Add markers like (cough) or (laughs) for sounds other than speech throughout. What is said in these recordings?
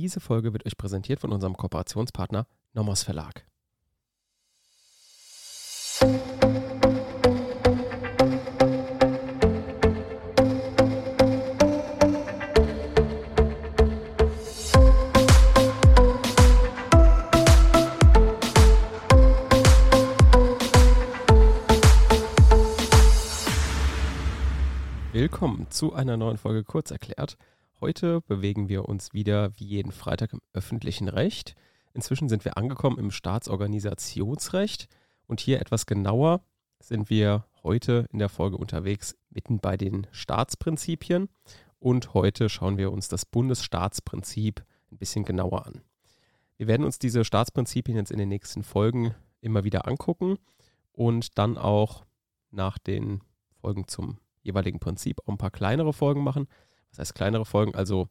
Diese Folge wird euch präsentiert von unserem Kooperationspartner Nomos Verlag. Willkommen zu einer neuen Folge Kurzerklärt. Heute bewegen wir uns wieder wie jeden Freitag im öffentlichen Recht. Inzwischen sind wir angekommen im Staatsorganisationsrecht und hier etwas genauer sind wir heute in der Folge unterwegs mitten bei den Staatsprinzipien und heute schauen wir uns das Bundesstaatsprinzip ein bisschen genauer an. Wir werden uns diese Staatsprinzipien jetzt in den nächsten Folgen immer wieder angucken und dann auch nach den Folgen zum jeweiligen Prinzip auch ein paar kleinere Folgen machen, das heißt kleinere Folgen, also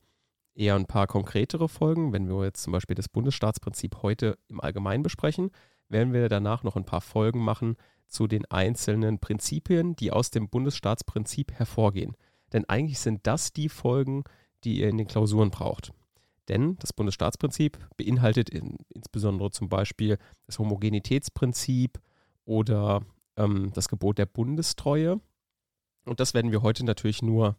eher ein paar konkretere Folgen. Wenn wir jetzt zum Beispiel das Bundesstaatsprinzip heute im Allgemeinen besprechen, werden wir danach noch ein paar Folgen machen zu den einzelnen Prinzipien, die aus dem Bundesstaatsprinzip hervorgehen. Denn eigentlich sind das die Folgen, die ihr in den Klausuren braucht. Denn das Bundesstaatsprinzip beinhaltet in, insbesondere zum Beispiel das Homogenitätsprinzip oder ähm, das Gebot der Bundestreue. Und das werden wir heute natürlich nur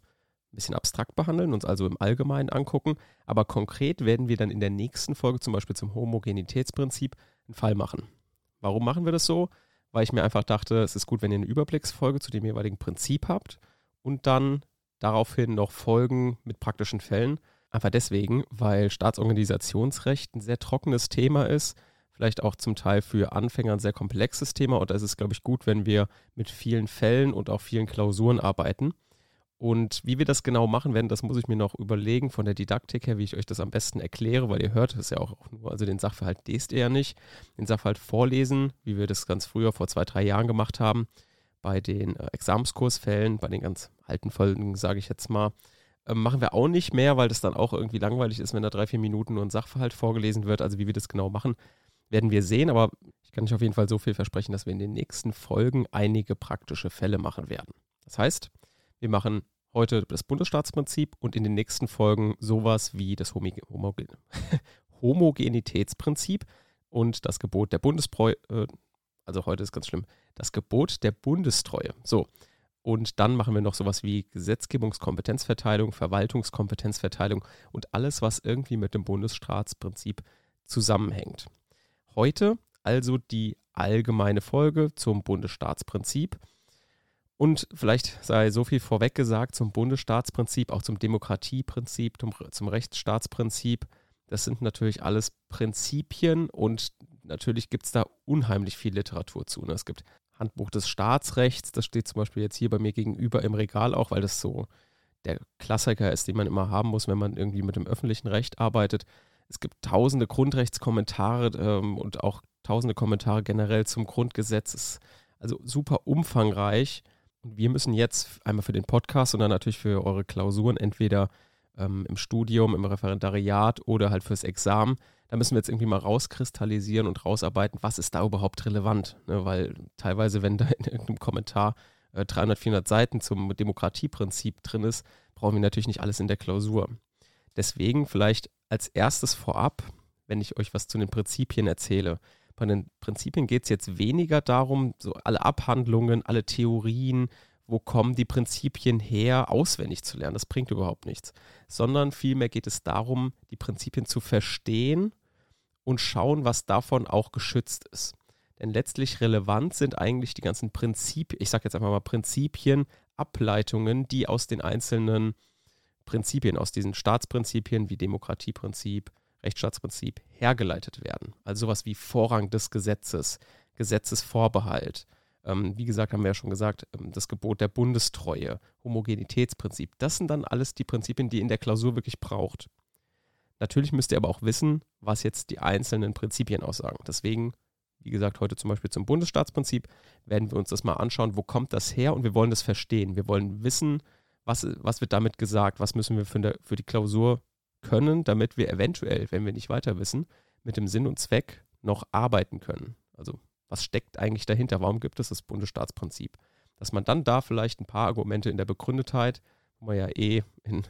ein bisschen abstrakt behandeln, uns also im Allgemeinen angucken, aber konkret werden wir dann in der nächsten Folge zum Beispiel zum Homogenitätsprinzip einen Fall machen. Warum machen wir das so? Weil ich mir einfach dachte, es ist gut, wenn ihr eine Überblicksfolge zu dem jeweiligen Prinzip habt und dann daraufhin noch Folgen mit praktischen Fällen. Einfach deswegen, weil Staatsorganisationsrecht ein sehr trockenes Thema ist, vielleicht auch zum Teil für Anfänger ein sehr komplexes Thema und da ist es, glaube ich, gut, wenn wir mit vielen Fällen und auch vielen Klausuren arbeiten. Und wie wir das genau machen werden, das muss ich mir noch überlegen von der Didaktik her, wie ich euch das am besten erkläre, weil ihr hört es ja auch nur, also den Sachverhalt lest ihr ja nicht, den Sachverhalt vorlesen, wie wir das ganz früher vor zwei, drei Jahren gemacht haben, bei den äh, Examenskursfällen, bei den ganz alten Folgen, sage ich jetzt mal, äh, machen wir auch nicht mehr, weil das dann auch irgendwie langweilig ist, wenn da drei, vier Minuten nur ein Sachverhalt vorgelesen wird. Also wie wir das genau machen, werden wir sehen, aber ich kann euch auf jeden Fall so viel versprechen, dass wir in den nächsten Folgen einige praktische Fälle machen werden. Das heißt, wir machen heute das Bundesstaatsprinzip und in den nächsten Folgen sowas wie das Homogen (laughs) Homogenitätsprinzip und das Gebot der Bundesbräu, äh, also heute ist ganz schlimm, das Gebot der Bundestreue. So. Und dann machen wir noch sowas wie Gesetzgebungskompetenzverteilung, Verwaltungskompetenzverteilung und alles, was irgendwie mit dem Bundesstaatsprinzip zusammenhängt. Heute also die allgemeine Folge zum Bundesstaatsprinzip. Und vielleicht sei so viel vorweg gesagt zum Bundesstaatsprinzip, auch zum Demokratieprinzip, zum, zum Rechtsstaatsprinzip. Das sind natürlich alles Prinzipien und natürlich gibt es da unheimlich viel Literatur zu. Ne? Es gibt Handbuch des Staatsrechts, das steht zum Beispiel jetzt hier bei mir gegenüber im Regal auch, weil das so der Klassiker ist, den man immer haben muss, wenn man irgendwie mit dem öffentlichen Recht arbeitet. Es gibt tausende Grundrechtskommentare ähm, und auch tausende Kommentare generell zum Grundgesetz. also super umfangreich. Wir müssen jetzt einmal für den Podcast und dann natürlich für eure Klausuren entweder ähm, im Studium, im Referendariat oder halt fürs Examen, da müssen wir jetzt irgendwie mal rauskristallisieren und rausarbeiten, was ist da überhaupt relevant. Ne? Weil teilweise, wenn da in irgendeinem Kommentar äh, 300, 400 Seiten zum Demokratieprinzip drin ist, brauchen wir natürlich nicht alles in der Klausur. Deswegen vielleicht als erstes vorab, wenn ich euch was zu den Prinzipien erzähle. Bei den Prinzipien geht es jetzt weniger darum, so alle Abhandlungen, alle Theorien, wo kommen die Prinzipien her, auswendig zu lernen. Das bringt überhaupt nichts. Sondern vielmehr geht es darum, die Prinzipien zu verstehen und schauen, was davon auch geschützt ist. Denn letztlich relevant sind eigentlich die ganzen Prinzipien, ich sage jetzt einfach mal Prinzipien, Ableitungen, die aus den einzelnen Prinzipien, aus diesen Staatsprinzipien wie Demokratieprinzip, Rechtsstaatsprinzip hergeleitet werden. Also sowas wie Vorrang des Gesetzes, Gesetzesvorbehalt. Ähm, wie gesagt, haben wir ja schon gesagt, ähm, das Gebot der Bundestreue, Homogenitätsprinzip. Das sind dann alles die Prinzipien, die in der Klausur wirklich braucht. Natürlich müsst ihr aber auch wissen, was jetzt die einzelnen Prinzipien aussagen. Deswegen, wie gesagt, heute zum Beispiel zum Bundesstaatsprinzip werden wir uns das mal anschauen, wo kommt das her und wir wollen das verstehen. Wir wollen wissen, was, was wird damit gesagt, was müssen wir für, der, für die Klausur können, damit wir eventuell, wenn wir nicht weiter wissen, mit dem Sinn und Zweck noch arbeiten können. Also was steckt eigentlich dahinter? Warum gibt es das Bundesstaatsprinzip? Dass man dann da vielleicht ein paar Argumente in der Begründetheit, wo man ja eh in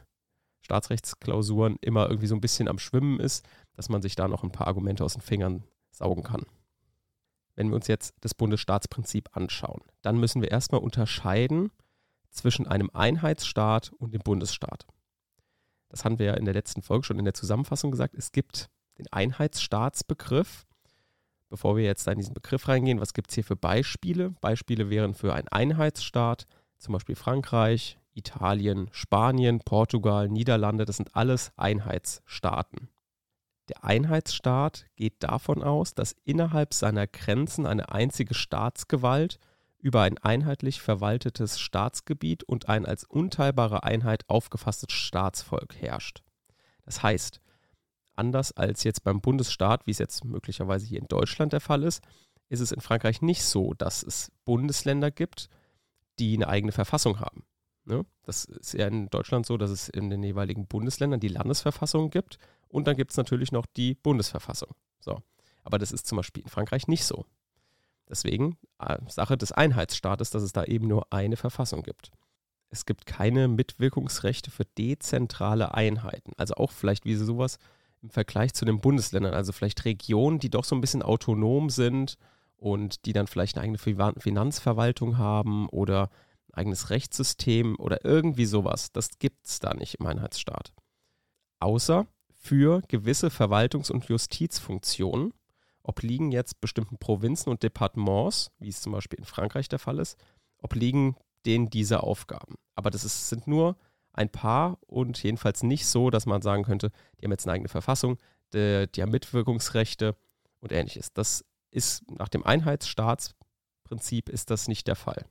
Staatsrechtsklausuren immer irgendwie so ein bisschen am Schwimmen ist, dass man sich da noch ein paar Argumente aus den Fingern saugen kann. Wenn wir uns jetzt das Bundesstaatsprinzip anschauen, dann müssen wir erstmal unterscheiden zwischen einem Einheitsstaat und dem Bundesstaat. Das haben wir ja in der letzten Folge schon in der Zusammenfassung gesagt. Es gibt den Einheitsstaatsbegriff. Bevor wir jetzt in diesen Begriff reingehen, was gibt es hier für Beispiele? Beispiele wären für einen Einheitsstaat, zum Beispiel Frankreich, Italien, Spanien, Portugal, Niederlande, das sind alles Einheitsstaaten. Der Einheitsstaat geht davon aus, dass innerhalb seiner Grenzen eine einzige Staatsgewalt über ein einheitlich verwaltetes Staatsgebiet und ein als unteilbare Einheit aufgefasstes Staatsvolk herrscht. Das heißt, anders als jetzt beim Bundesstaat, wie es jetzt möglicherweise hier in Deutschland der Fall ist, ist es in Frankreich nicht so, dass es Bundesländer gibt, die eine eigene Verfassung haben. Ne? Das ist ja in Deutschland so, dass es in den jeweiligen Bundesländern die Landesverfassung gibt und dann gibt es natürlich noch die Bundesverfassung. So. Aber das ist zum Beispiel in Frankreich nicht so. Deswegen äh, Sache des Einheitsstaates, dass es da eben nur eine Verfassung gibt. Es gibt keine Mitwirkungsrechte für dezentrale Einheiten. Also auch vielleicht wie sowas im Vergleich zu den Bundesländern. Also vielleicht Regionen, die doch so ein bisschen autonom sind und die dann vielleicht eine eigene Finanzverwaltung haben oder ein eigenes Rechtssystem oder irgendwie sowas. Das gibt es da nicht im Einheitsstaat. Außer für gewisse Verwaltungs- und Justizfunktionen obliegen jetzt bestimmten Provinzen und Departements, wie es zum Beispiel in Frankreich der Fall ist, obliegen denen diese Aufgaben. Aber das ist, sind nur ein paar und jedenfalls nicht so, dass man sagen könnte, die haben jetzt eine eigene Verfassung, die, die haben Mitwirkungsrechte und ähnliches. Das ist nach dem Einheitsstaatsprinzip ist das nicht der Fall.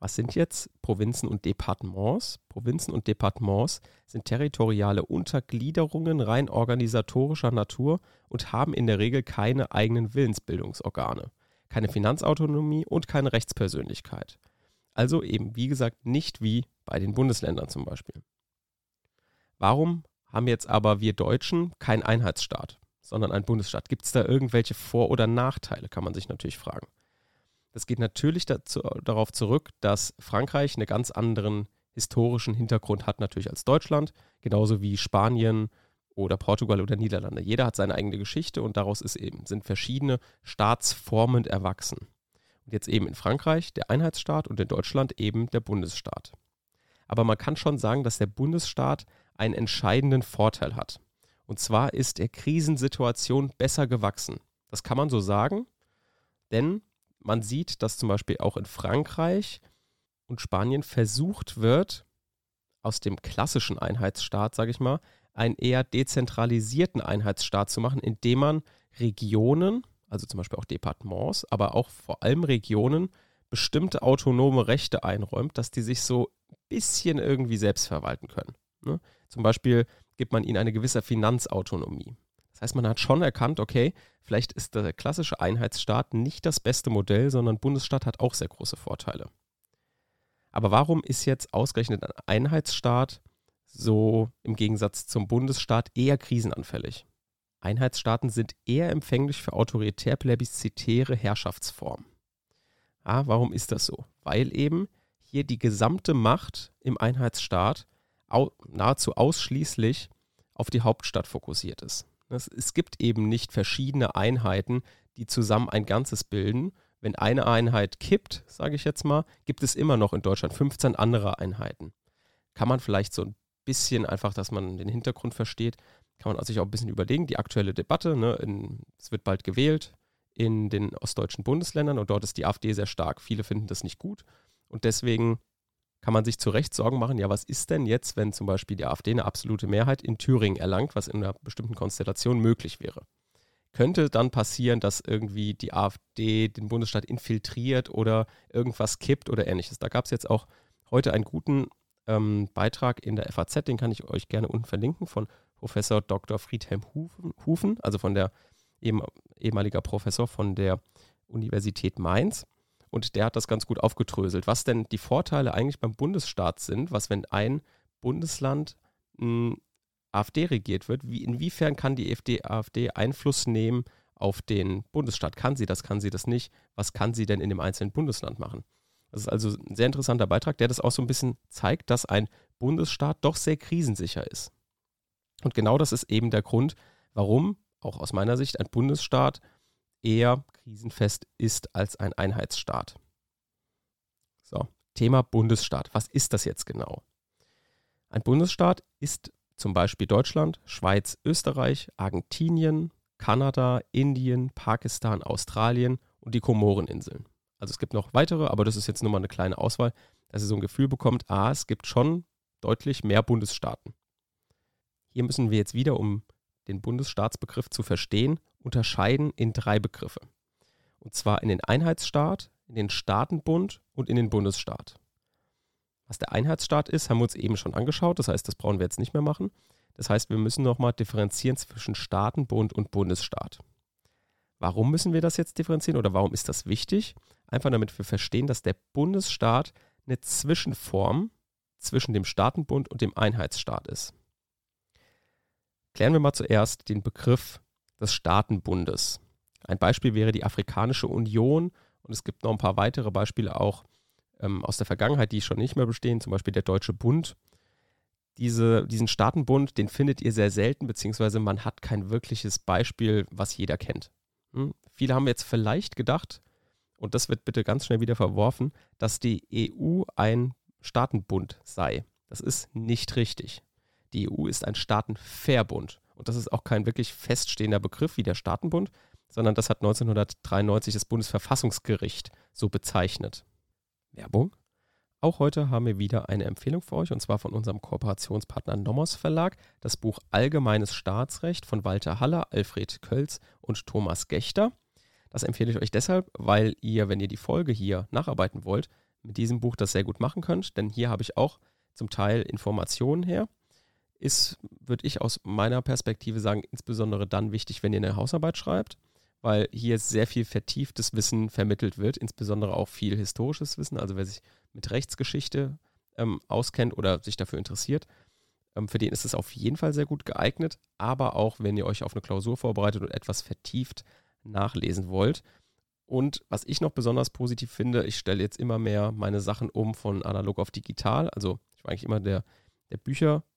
Was sind jetzt Provinzen und Departements? Provinzen und Departements sind territoriale Untergliederungen rein organisatorischer Natur und haben in der Regel keine eigenen Willensbildungsorgane, keine Finanzautonomie und keine Rechtspersönlichkeit. Also eben, wie gesagt, nicht wie bei den Bundesländern zum Beispiel. Warum haben jetzt aber wir Deutschen keinen Einheitsstaat, sondern einen Bundesstaat? Gibt es da irgendwelche Vor- oder Nachteile, kann man sich natürlich fragen. Das geht natürlich dazu, darauf zurück, dass Frankreich einen ganz anderen historischen Hintergrund hat natürlich als Deutschland, genauso wie Spanien oder Portugal oder Niederlande. Jeder hat seine eigene Geschichte und daraus ist eben, sind verschiedene Staatsformen erwachsen. Und jetzt eben in Frankreich der Einheitsstaat und in Deutschland eben der Bundesstaat. Aber man kann schon sagen, dass der Bundesstaat einen entscheidenden Vorteil hat. Und zwar ist er Krisensituation besser gewachsen. Das kann man so sagen, denn man sieht, dass zum Beispiel auch in Frankreich und Spanien versucht wird, aus dem klassischen Einheitsstaat, sage ich mal, einen eher dezentralisierten Einheitsstaat zu machen, indem man Regionen, also zum Beispiel auch Departements, aber auch vor allem Regionen, bestimmte autonome Rechte einräumt, dass die sich so ein bisschen irgendwie selbst verwalten können. Ne? Zum Beispiel gibt man ihnen eine gewisse Finanzautonomie. Das heißt, man hat schon erkannt, okay, vielleicht ist der klassische Einheitsstaat nicht das beste Modell, sondern Bundesstaat hat auch sehr große Vorteile. Aber warum ist jetzt ausgerechnet ein Einheitsstaat so im Gegensatz zum Bundesstaat eher krisenanfällig? Einheitsstaaten sind eher empfänglich für autoritär-plebiszitäre Herrschaftsformen. Ah, warum ist das so? Weil eben hier die gesamte Macht im Einheitsstaat au nahezu ausschließlich auf die Hauptstadt fokussiert ist. Es, gibt eben nicht verschiedene Einheiten, die zusammen ein Ganzes bilden. Wenn eine Einheit kippt, sage ich jetzt mal, gibt es immer noch in Deutschland 15 andere Einheiten. Kann man vielleicht so ein bisschen einfach, dass man den Hintergrund versteht, kann man sich auch ein bisschen überlegen. Die aktuelle Debatte, ne, in, es wird bald gewählt in den ostdeutschen Bundesländern und dort ist die AfD sehr stark. Viele finden das nicht gut und deswegen kann man sich zu Recht Sorgen machen, ja, was ist denn jetzt, wenn zum Beispiel die AfD eine absolute Mehrheit in Thüringen erlangt, was in einer bestimmten Konstellation möglich wäre? Könnte dann passieren, dass irgendwie die AfD den Bundesstaat infiltriert oder irgendwas kippt oder ähnliches? Da gab es jetzt auch heute einen guten ähm, Beitrag in der FAZ, den kann ich euch gerne unten verlinken, von Professor Dr. Friedhelm Hufen, also von der ehemaliger Professor von der Universität Mainz. Und der hat das ganz gut aufgedröselt, was denn die Vorteile eigentlich beim Bundesstaat sind, was wenn ein Bundesland mh, AfD regiert wird, wie, inwiefern kann die AfD, AfD Einfluss nehmen auf den Bundesstaat? Kann sie das, kann sie das nicht? Was kann sie denn in dem einzelnen Bundesland machen? Das ist also ein sehr interessanter Beitrag, der das auch so ein bisschen zeigt, dass ein Bundesstaat doch sehr krisensicher ist. Und genau das ist eben der Grund, warum, auch aus meiner Sicht, ein Bundesstaat eher krisenfest ist als ein Einheitsstaat. So, Thema Bundesstaat. Was ist das jetzt genau? Ein Bundesstaat ist zum Beispiel Deutschland, Schweiz, Österreich, Argentinien, Kanada, Indien, Pakistan, Australien und die Komoreninseln. Also es gibt noch weitere, aber das ist jetzt nur mal eine kleine Auswahl, dass ihr so ein Gefühl bekommt, ah, es gibt schon deutlich mehr Bundesstaaten. Hier müssen wir jetzt wieder, um den Bundesstaatsbegriff zu verstehen, unterscheiden in drei Begriffe. Und zwar in den Einheitsstaat, in den Staatenbund und in den Bundesstaat. Was der Einheitsstaat ist, haben wir uns eben schon angeschaut. Das heißt, das brauchen wir jetzt nicht mehr machen. Das heißt, wir müssen nochmal differenzieren zwischen Staatenbund und Bundesstaat. Warum müssen wir das jetzt differenzieren oder warum ist das wichtig? Einfach damit wir verstehen, dass der Bundesstaat eine Zwischenform zwischen dem Staatenbund und dem Einheitsstaat ist. Klären wir mal zuerst den Begriff des Staatenbundes. Ein Beispiel wäre die Afrikanische Union und es gibt noch ein paar weitere Beispiele auch ähm, aus der Vergangenheit, die schon nicht mehr bestehen, zum Beispiel der Deutsche Bund. Diese, diesen Staatenbund, den findet ihr sehr selten, beziehungsweise man hat kein wirkliches Beispiel, was jeder kennt. Hm? Viele haben jetzt vielleicht gedacht, und das wird bitte ganz schnell wieder verworfen, dass die EU ein Staatenbund sei. Das ist nicht richtig. Die EU ist ein Staatenverbund. Und das ist auch kein wirklich feststehender Begriff wie der Staatenbund, sondern das hat 1993 das Bundesverfassungsgericht so bezeichnet. Werbung. Auch heute haben wir wieder eine Empfehlung für euch und zwar von unserem Kooperationspartner Nomos Verlag, das Buch Allgemeines Staatsrecht von Walter Haller, Alfred Kölz und Thomas Gechter. Das empfehle ich euch deshalb, weil ihr, wenn ihr die Folge hier nacharbeiten wollt, mit diesem Buch das sehr gut machen könnt, denn hier habe ich auch zum Teil Informationen her. Ist, würde ich aus meiner Perspektive sagen, insbesondere dann wichtig, wenn ihr eine Hausarbeit schreibt weil hier sehr viel vertieftes Wissen vermittelt wird, insbesondere auch viel historisches Wissen. Also wer sich mit Rechtsgeschichte ähm, auskennt oder sich dafür interessiert, ähm, für den ist es auf jeden Fall sehr gut geeignet. Aber auch wenn ihr euch auf eine Klausur vorbereitet und etwas vertieft nachlesen wollt. Und was ich noch besonders positiv finde, ich stelle jetzt immer mehr meine Sachen um von analog auf digital. Also ich war eigentlich immer der, der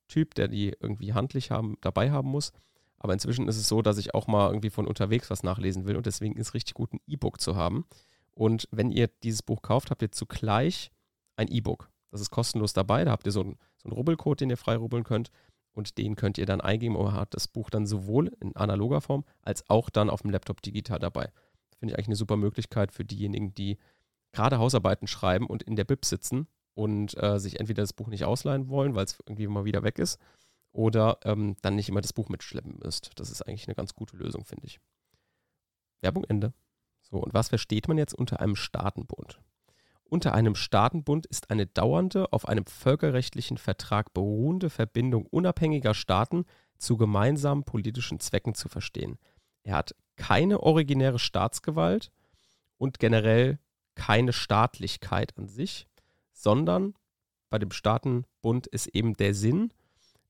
Büchertyp, der die irgendwie handlich haben, dabei haben muss. Aber inzwischen ist es so, dass ich auch mal irgendwie von unterwegs was nachlesen will und deswegen ist es richtig gut, ein E-Book zu haben. Und wenn ihr dieses Buch kauft, habt ihr zugleich ein E-Book. Das ist kostenlos dabei. Da habt ihr so einen, so einen Rubbelcode, den ihr frei rubbeln könnt. Und den könnt ihr dann eingeben und habt das Buch dann sowohl in analoger Form als auch dann auf dem Laptop digital dabei. Finde ich eigentlich eine super Möglichkeit für diejenigen, die gerade Hausarbeiten schreiben und in der Bib sitzen und äh, sich entweder das Buch nicht ausleihen wollen, weil es irgendwie mal wieder weg ist, oder ähm, dann nicht immer das Buch mitschleppen müsst. Das ist eigentlich eine ganz gute Lösung, finde ich. Werbung Ende. So, und was versteht man jetzt unter einem Staatenbund? Unter einem Staatenbund ist eine dauernde, auf einem völkerrechtlichen Vertrag beruhende Verbindung unabhängiger Staaten zu gemeinsamen politischen Zwecken zu verstehen. Er hat keine originäre Staatsgewalt und generell keine Staatlichkeit an sich, sondern bei dem Staatenbund ist eben der Sinn,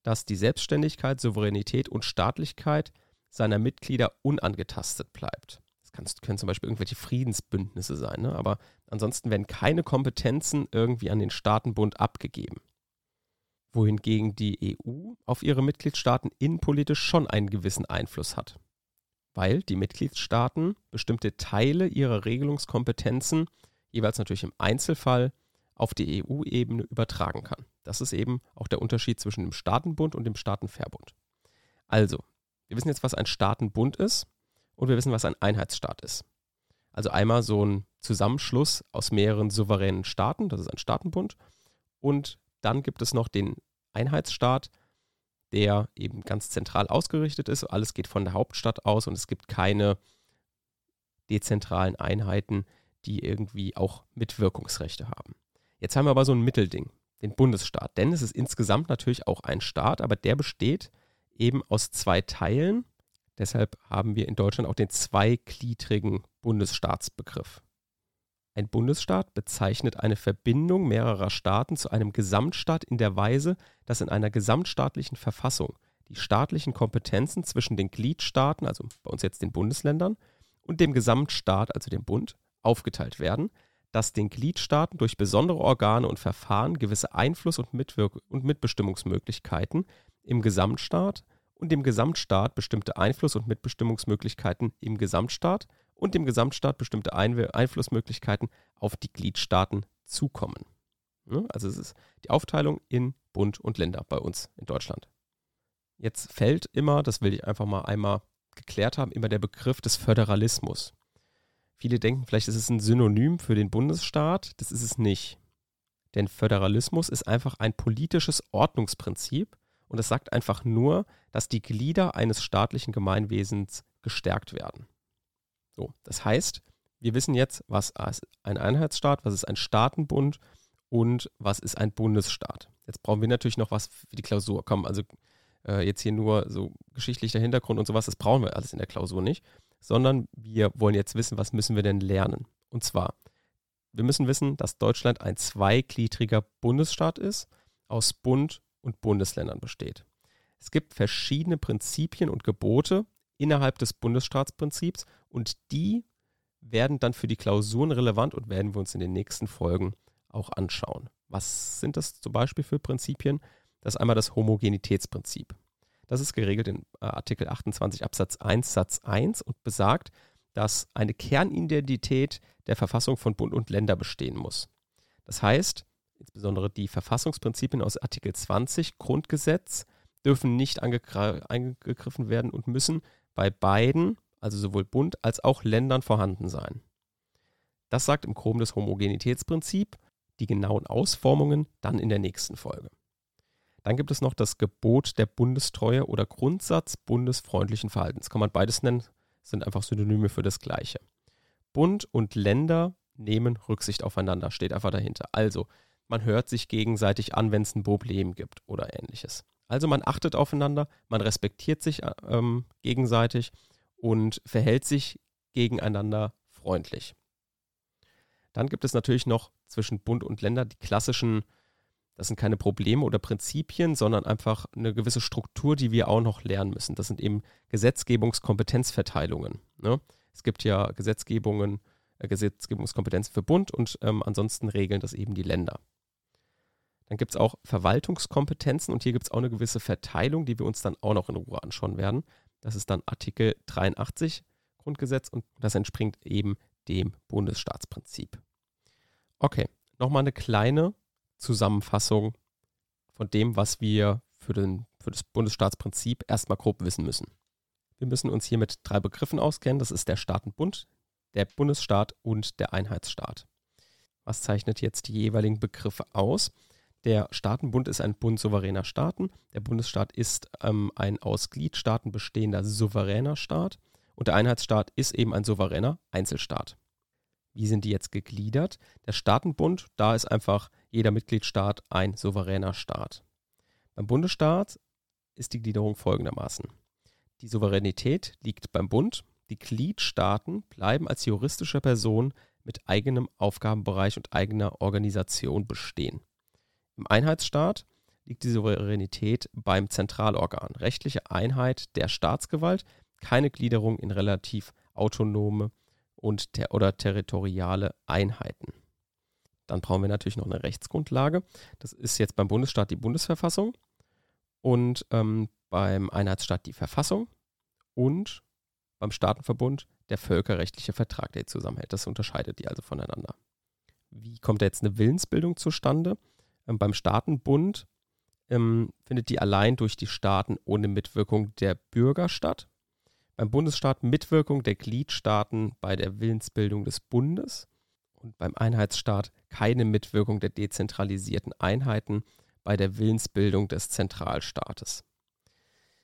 dass die Selbstständigkeit, Souveränität und Staatlichkeit seiner Mitglieder unangetastet bleibt. Das können zum Beispiel irgendwelche Friedensbündnisse sein, ne? aber ansonsten werden keine Kompetenzen irgendwie an den Staatenbund abgegeben. Wohingegen die EU auf ihre Mitgliedstaaten innenpolitisch schon einen gewissen Einfluss hat, weil die Mitgliedstaaten bestimmte Teile ihrer Regelungskompetenzen jeweils natürlich im Einzelfall auf die EU-Ebene übertragen kann. Das ist eben auch der Unterschied zwischen dem Staatenbund und dem Staatenverbund. Also, wir wissen jetzt, was ein Staatenbund ist und wir wissen, was ein Einheitsstaat ist. Also einmal so ein Zusammenschluss aus mehreren souveränen Staaten, das ist ein Staatenbund. Und dann gibt es noch den Einheitsstaat, der eben ganz zentral ausgerichtet ist. Alles geht von der Hauptstadt aus und es gibt keine dezentralen Einheiten, die irgendwie auch Mitwirkungsrechte haben. Jetzt haben wir aber so ein Mittelding, den Bundesstaat. Denn es ist insgesamt natürlich auch ein Staat, aber der besteht eben aus zwei Teilen. Deshalb haben wir in Deutschland auch den zweigliedrigen Bundesstaatsbegriff. Ein Bundesstaat bezeichnet eine Verbindung mehrerer Staaten zu einem Gesamtstaat in der Weise, dass in einer gesamtstaatlichen Verfassung die staatlichen Kompetenzen zwischen den Gliedstaaten, also bei uns jetzt den Bundesländern, und dem Gesamtstaat, also dem Bund, aufgeteilt werden, dass den Gliedstaaten durch besondere Organe und Verfahren gewisse Einfluss- und, Mitwirk und Mitbestimmungsmöglichkeiten im Gesamtstaat und dem Gesamtstaat bestimmte Einfluss- und Mitbestimmungsmöglichkeiten im Gesamtstaat und dem Gesamtstaat bestimmte Ein Einflussmöglichkeiten auf die Gliedstaaten zukommen. Also es ist die Aufteilung in Bund und Länder bei uns in Deutschland. Jetzt fällt immer, das will ich einfach mal einmal geklärt haben, immer der Begriff des Föderalismus. Viele denken, vielleicht ist es ein Synonym für den Bundesstaat. Das ist es nicht. Denn Föderalismus ist einfach ein politisches Ordnungsprinzip und es sagt einfach nur, dass die Glieder eines staatlichen Gemeinwesens gestärkt werden. So, das heißt, wir wissen jetzt, was ist ein Einheitsstaat, was ist ein Staatenbund und was ist ein Bundesstaat. Jetzt brauchen wir natürlich noch was für die Klausur. Komm, also äh, jetzt hier nur so geschichtlicher Hintergrund und sowas, das brauchen wir alles in der Klausur nicht, sondern wir wollen jetzt wissen, was müssen wir denn lernen. Und zwar, wir müssen wissen, dass Deutschland ein zweigliedriger Bundesstaat ist, aus Bund und Bundesländern besteht. Es gibt verschiedene Prinzipien und Gebote innerhalb des Bundesstaatsprinzips und die werden dann für die Klausuren relevant und werden wir uns in den nächsten Folgen auch anschauen. Was sind das zum Beispiel für Prinzipien? Das ist einmal das Homogenitätsprinzip. Das ist geregelt in äh, Artikel 28 Absatz 1 Satz 1 und besagt, dass eine Kernidentität der Verfassung von Bund und Länder bestehen muss. Das heißt, insbesondere die Verfassungsprinzipien aus Artikel 20 Grundgesetz dürfen nicht angegriffen werden und müssen bei beiden, also sowohl Bund als auch Ländern vorhanden sein. Das sagt im Groben das Homogenitätsprinzip, die genauen Ausformungen dann in der nächsten Folge. Dann gibt es noch das Gebot der Bundestreue oder Grundsatz bundesfreundlichen Verhaltens. Kann man beides nennen, sind einfach Synonyme für das Gleiche. Bund und Länder nehmen Rücksicht aufeinander, steht einfach dahinter. Also, man hört sich gegenseitig an, wenn es ein Problem gibt oder ähnliches. Also man achtet aufeinander, man respektiert sich ähm, gegenseitig und verhält sich gegeneinander freundlich. Dann gibt es natürlich noch zwischen Bund und Länder die klassischen das sind keine Probleme oder Prinzipien, sondern einfach eine gewisse Struktur, die wir auch noch lernen müssen. Das sind eben Gesetzgebungskompetenzverteilungen. Ne? Es gibt ja Gesetzgebungen, äh, Gesetzgebungskompetenzen für Bund und ähm, ansonsten regeln das eben die Länder. Dann gibt es auch Verwaltungskompetenzen und hier gibt es auch eine gewisse Verteilung, die wir uns dann auch noch in Ruhe anschauen werden. Das ist dann Artikel 83 Grundgesetz und das entspringt eben dem Bundesstaatsprinzip. Okay, nochmal eine kleine Zusammenfassung von dem, was wir für, den, für das Bundesstaatsprinzip erstmal grob wissen müssen. Wir müssen uns hier mit drei Begriffen auskennen. Das ist der Staatenbund, der Bundesstaat und der Einheitsstaat. Was zeichnet jetzt die jeweiligen Begriffe aus? Der Staatenbund ist ein Bund souveräner Staaten. Der Bundesstaat ist ähm, ein aus Gliedstaaten bestehender souveräner Staat. Und der Einheitsstaat ist eben ein souveräner Einzelstaat. Wie sind die jetzt gegliedert? Der Staatenbund, da ist einfach jeder Mitgliedstaat ein souveräner Staat. Beim Bundesstaat ist die Gliederung folgendermaßen. Die Souveränität liegt beim Bund, die Gliedstaaten bleiben als juristische Person mit eigenem Aufgabenbereich und eigener Organisation bestehen. Im Einheitsstaat liegt die Souveränität beim Zentralorgan, rechtliche Einheit der Staatsgewalt, keine Gliederung in relativ autonome und ter oder territoriale Einheiten. Dann brauchen wir natürlich noch eine Rechtsgrundlage. Das ist jetzt beim Bundesstaat die Bundesverfassung und ähm, beim Einheitsstaat die Verfassung und beim Staatenverbund der völkerrechtliche Vertrag, der zusammenhält. Das unterscheidet die also voneinander. Wie kommt da jetzt eine Willensbildung zustande? Ähm, beim Staatenbund ähm, findet die allein durch die Staaten ohne Mitwirkung der Bürger statt. Beim Bundesstaat Mitwirkung der Gliedstaaten bei der Willensbildung des Bundes und beim Einheitsstaat keine Mitwirkung der dezentralisierten Einheiten bei der Willensbildung des Zentralstaates.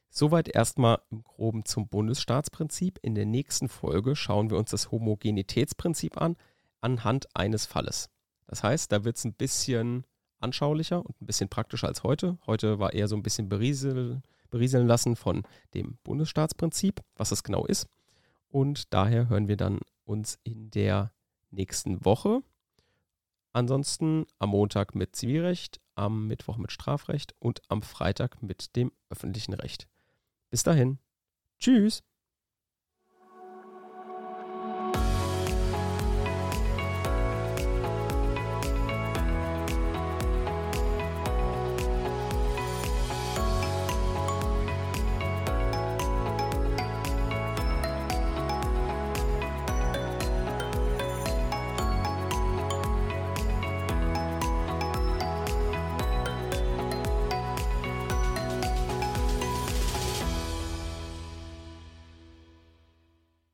Soweit erstmal im groben zum Bundesstaatsprinzip. In der nächsten Folge schauen wir uns das Homogenitätsprinzip an, anhand eines Falles. Das heißt, da wird es ein bisschen anschaulicher und ein bisschen praktischer als heute. Heute war eher so ein bisschen beriesel, berieseln lassen von dem Bundesstaatsprinzip, was das genau ist. Und daher hören wir dann uns in der nächsten Woche. Ansonsten am Montag mit Zivilrecht, am Mittwoch mit Strafrecht und am Freitag mit dem öffentlichen Recht. Bis dahin. Tschüss.